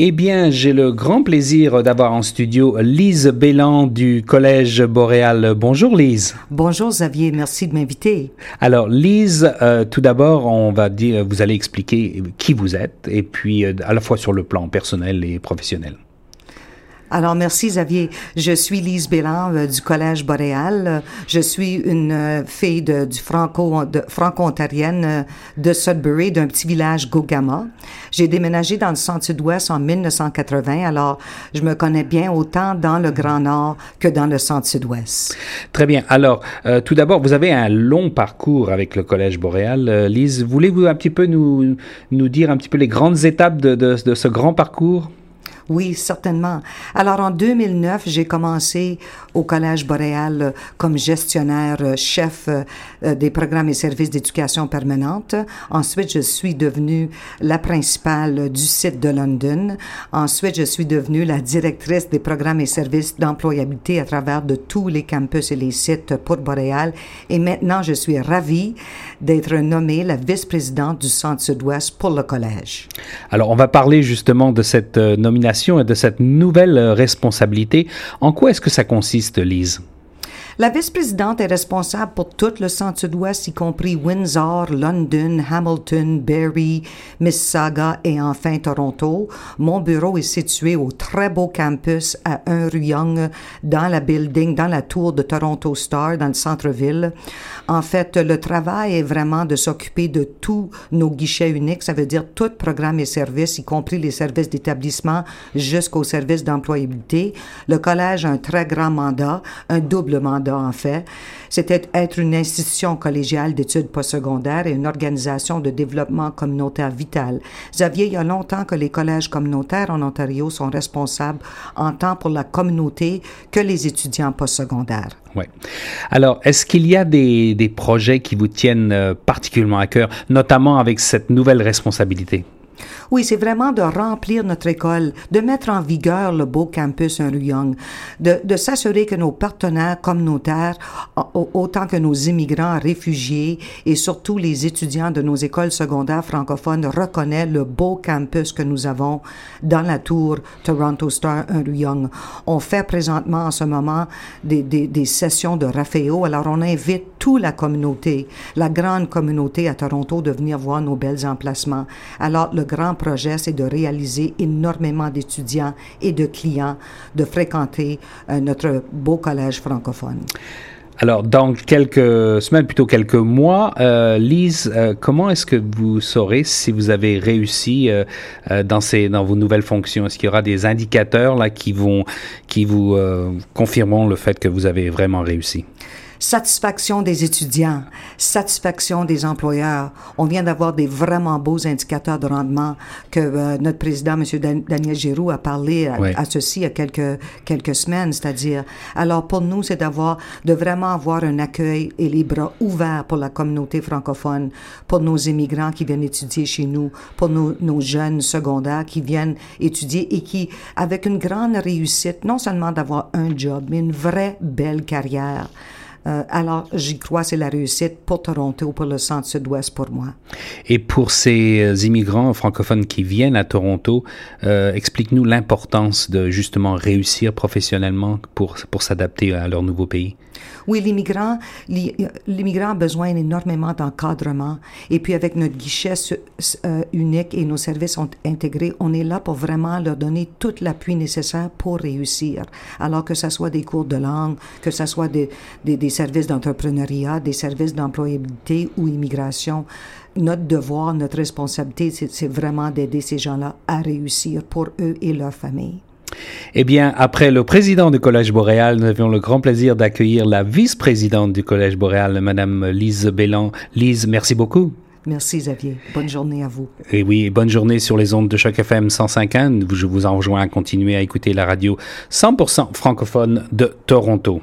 Eh bien, j'ai le grand plaisir d'avoir en studio Lise Bélan du Collège Boréal. Bonjour Lise. Bonjour Xavier, merci de m'inviter. Alors Lise, euh, tout d'abord, on va dire, vous allez expliquer qui vous êtes et puis euh, à la fois sur le plan personnel et professionnel. Alors, merci Xavier. Je suis Lise Bélan euh, du Collège Boréal. Je suis une euh, fille de, du franco, de, franco-ontarienne euh, de Sudbury, d'un petit village Gogama. J'ai déménagé dans le centre-sud-ouest en 1980, alors je me connais bien autant dans le Grand Nord que dans le centre-sud-ouest. Très bien. Alors, tout d'abord, vous avez un long parcours avec le Collège Boréal. Lise, voulez-vous un petit peu nous, nous dire un petit peu les grandes étapes de, de, de ce grand parcours? Oui, certainement. Alors, en 2009, j'ai commencé au Collège Boréal euh, comme gestionnaire euh, chef euh, des programmes et services d'éducation permanente. Ensuite, je suis devenue la principale du site de London. Ensuite, je suis devenue la directrice des programmes et services d'employabilité à travers de tous les campus et les sites pour Boréal. Et maintenant, je suis ravie d'être nommée la vice-présidente du Centre Sud-Ouest pour le Collège. Alors, on va parler justement de cette nomination et de cette nouvelle responsabilité. En quoi est-ce que ça consiste, Lise? La vice-présidente est responsable pour tout le centre-sud-ouest, y compris Windsor, London, Hamilton, Barrie, Mississauga et enfin Toronto. Mon bureau est situé au très beau campus à un rue Young, dans la building, dans la tour de Toronto Star, dans le centre-ville. En fait, le travail est vraiment de s'occuper de tous nos guichets uniques, ça veut dire tout programme et services, y compris les services d'établissement jusqu'aux services d'employabilité. Le collège a un très grand mandat, un double mandat en fait, c'était être une institution collégiale d'études postsecondaires et une organisation de développement communautaire vital. Xavier, il y a longtemps que les collèges communautaires en Ontario sont responsables en tant pour la communauté que les étudiants postsecondaires. Oui. Alors, est-ce qu'il y a des, des projets qui vous tiennent euh, particulièrement à cœur, notamment avec cette nouvelle responsabilité? Oui, c'est vraiment de remplir notre école, de mettre en vigueur le beau campus Young, de, de s'assurer que nos partenaires communautaires, autant que nos immigrants, réfugiés et surtout les étudiants de nos écoles secondaires francophones reconnaissent le beau campus que nous avons dans la tour Toronto Star un Young. On fait présentement en ce moment des, sessions de Raphaël, alors on invite toute la communauté, la grande communauté à Toronto de venir voir nos belles emplacements. Alors grand projet, c'est de réaliser énormément d'étudiants et de clients de fréquenter euh, notre beau collège francophone. Alors, dans quelques semaines, plutôt quelques mois, euh, Lise, euh, comment est-ce que vous saurez si vous avez réussi dans, ces, dans vos nouvelles fonctions? Est-ce qu'il y aura des indicateurs là qui, vont, qui vous confirmeront le fait que vous avez vraiment réussi? Satisfaction des étudiants, satisfaction des employeurs. On vient d'avoir des vraiment beaux indicateurs de rendement que euh, notre président, M. Daniel Giroux, a parlé à, oui. à, ceci il y a quelques, quelques semaines, c'est-à-dire, alors pour nous, c'est d'avoir, de vraiment avoir un accueil et les bras ouverts pour la communauté francophone, pour nos immigrants qui viennent étudier chez nous, pour nos, nos jeunes secondaires qui viennent étudier et qui, avec une grande réussite, non seulement d'avoir un job, mais une vraie belle carrière. Euh, alors, j'y crois, c'est la réussite pour Toronto, pour le centre sud-ouest pour moi. Et pour ces euh, immigrants francophones qui viennent à Toronto, euh, explique-nous l'importance de justement réussir professionnellement pour, pour s'adapter à leur nouveau pays. Oui, l'immigrant, l'immigrant a besoin énormément d'encadrement. Et puis avec notre guichet unique et nos services sont intégrés, on est là pour vraiment leur donner tout l'appui nécessaire pour réussir. Alors que ce soit des cours de langue, que ce soit des, des, des services d'entrepreneuriat, des services d'employabilité ou immigration, notre devoir, notre responsabilité, c'est vraiment d'aider ces gens-là à réussir pour eux et leur famille. Eh bien, après le président du Collège Boréal, nous avions le grand plaisir d'accueillir la vice-présidente du Collège Boréal, Madame Lise Bélan. Lise, merci beaucoup. Merci Xavier. Bonne journée à vous. Et oui, bonne journée sur les ondes de Choc FM 105.1. Je vous en rejoins à continuer à écouter la radio 100% francophone de Toronto.